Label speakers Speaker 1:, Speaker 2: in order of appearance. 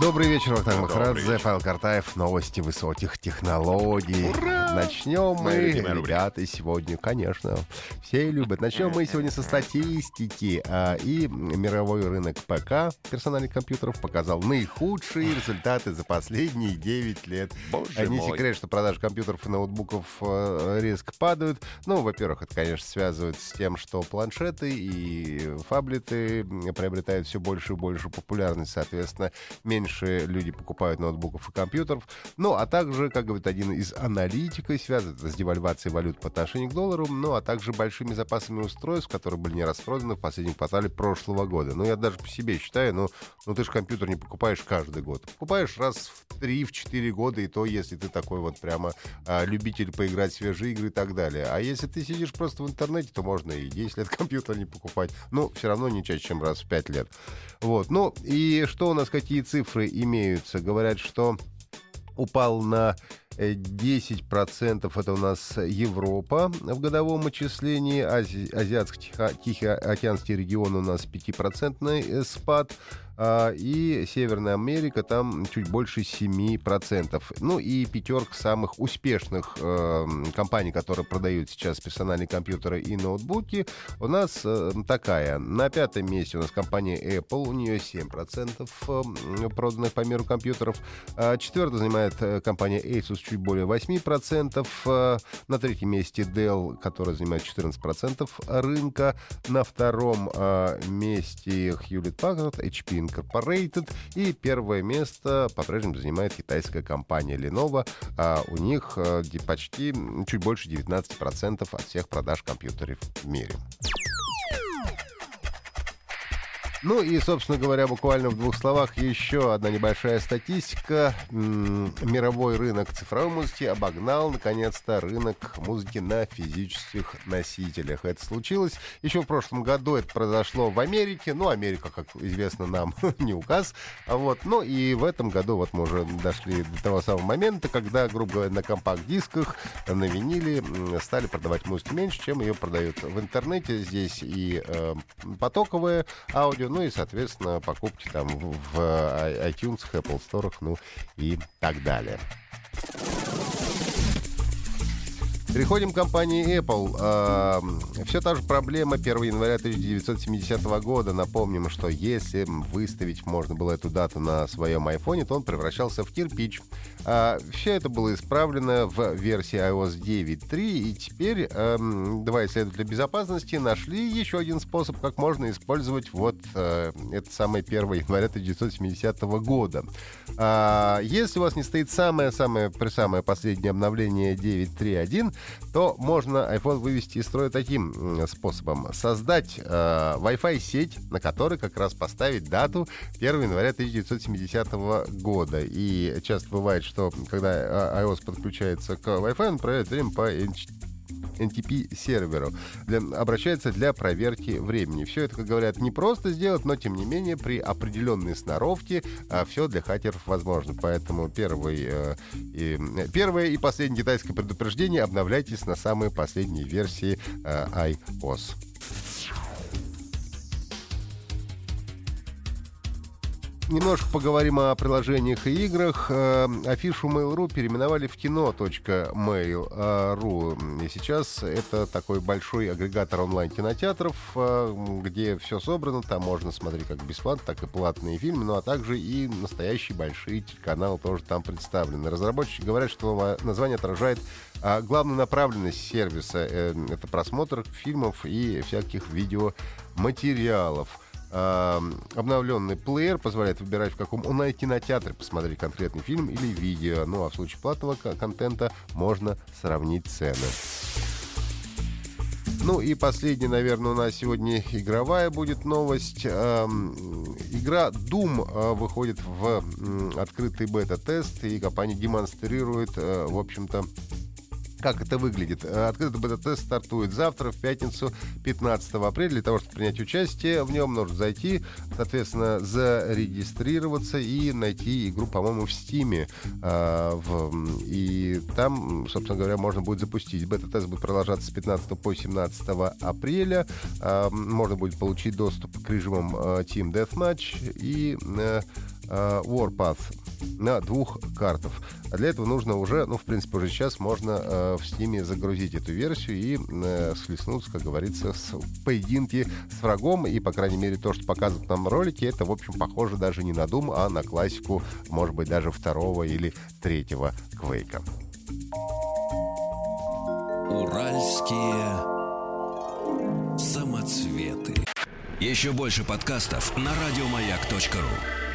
Speaker 1: Добрый вечер, Вахтанг Махарадзе. Павел Картаев, новости высоких технологий. Начнем мы, ребята, сегодня, конечно, все любят. Начнем мы сегодня со статистики. А, И мировой рынок ПК персональных компьютеров показал наихудшие результаты за последние 9 лет.
Speaker 2: Боже
Speaker 1: Не
Speaker 2: мой.
Speaker 1: секрет, что продажи компьютеров и ноутбуков э, резко падают. Ну, во-первых, это, конечно, связывается с тем, что планшеты и фаблеты приобретают все больше и больше популярность. Соответственно, меньше люди покупают ноутбуков и компьютеров. Ну, а также, как говорит один из аналитиков, связано это с девальвацией валют по отношению к доллару, ну, а также большими запасами устройств, которые были не распроданы в последнем квартале прошлого года. Ну, я даже по себе считаю, ну, ну ты же компьютер не покупаешь каждый год. Покупаешь раз в 3-4 года, и то, если ты такой вот прямо а, любитель поиграть в свежие игры и так далее. А если ты сидишь просто в интернете, то можно и 10 лет компьютер не покупать. Ну, все равно не чаще, чем раз в 5 лет. Вот. Ну, и что у нас, какие цифры имеются? Говорят, что упал на э, 10%. Это у нас Европа в годовом отчислении. Ази- Азиатско-Тихоокеанский регион у нас 5% спад. А, И Северная Америка там чуть больше 7%. Ну и пятерка самых успешных э, компаний, которые продают сейчас персональные компьютеры и ноутбуки, у нас э, такая. На пятом месте у нас компания Apple, у нее 7% э, проданных по миру компьютеров. А Четвертое занимает э, компания Asus, чуть более 8%. Э, На третьем месте Dell, которая занимает 14% рынка. На втором э, месте Hewlett Packard, HP Incorporated. И первое место по-прежнему занимает китайская компания Lenovo. А у них э, почти чуть больше 19% от всех продаж компьютеров в мире. Ну и, собственно говоря, буквально в двух словах еще одна небольшая статистика. Мировой рынок цифровой музыки обогнал, наконец-то, рынок музыки на физических носителях. Это случилось еще в прошлом году, это произошло в Америке. Ну, Америка, как известно нам, не указ. А вот, ну и в этом году вот мы уже дошли до того самого момента, когда, грубо говоря, на компакт-дисках, на виниле стали продавать музыку меньше, чем ее продают в интернете. Здесь и э, потоковое аудио, ну и, соответственно, покупки там в, i- iTunes, Apple Store, ну и так далее. Переходим к компании Apple. Все та же проблема 1 января 1970 года. Напомним, что если выставить можно было эту дату на своем айфоне, то он превращался в кирпич. Все это было исправлено в версии iOS 9.3, и теперь два исследователя безопасности нашли еще один способ, как можно использовать вот э, это самое 1 января 1970 года. А, Если у вас не стоит самое-самое самое последнее обновление 9.3.1, то можно iPhone вывести из строя таким способом. Создать э, Wi-Fi сеть, на которой как раз поставить дату 1 января 1970 года. И часто бывает, что когда э, iOS подключается к Wi-Fi, он проверяет время по NTP-серверу. Обращается для проверки времени. Все это, как говорят, не просто сделать, но, тем не менее, при определенной сноровке все для хакеров возможно. Поэтому первый, э, и, э, первое и последнее китайское предупреждение обновляйтесь на самые последние версии э, iOS. Немножко поговорим о приложениях и играх. Э, Афишу Mail.ru переименовали в кино.mail.ru. И сейчас это такой большой агрегатор онлайн-кинотеатров, э, где все собрано. Там можно смотреть как бесплатно, так и платные фильмы, ну а также и настоящие большие телеканалы тоже там представлены. Разработчики говорят, что название отражает а, главную направленность сервиса. Э, Это просмотр фильмов и всяких видеоматериалов. А, обновленный плеер позволяет выбирать, в каком онлайн-кинотеатре посмотреть конкретный фильм или видео. Ну а в случае платного ко- контента можно сравнить цены. Ну и последняя, наверное, у нас сегодня игровая будет новость. Игра Doom э, выходит в открытый бета-тест, и компания демонстрирует, э, в общем-то, как это выглядит? Э, открытый бета-тест стартует завтра, в пятницу, 15 апреля. Для того, чтобы принять участие в нем, нужно зайти, соответственно, зарегистрироваться и найти игру, по-моему, в Стиме. Э, и там, собственно говоря, можно будет запустить. Бета-тест будет продолжаться с 15 по 17 апреля. Э, можно будет получить доступ к режимам Team Deathmatch и Warpath на двух картах. А для этого нужно уже, ну, в принципе, уже сейчас можно э, в Steam загрузить эту версию и э, схлестнуться, как говорится, с поединки с врагом. И, по крайней мере, то, что показывают нам ролики, это, в общем, похоже даже не на Doom, а на классику, может быть, даже второго или третьего Квейка.
Speaker 3: Уральские самоцветы. Еще больше подкастов на радиомаяк.ру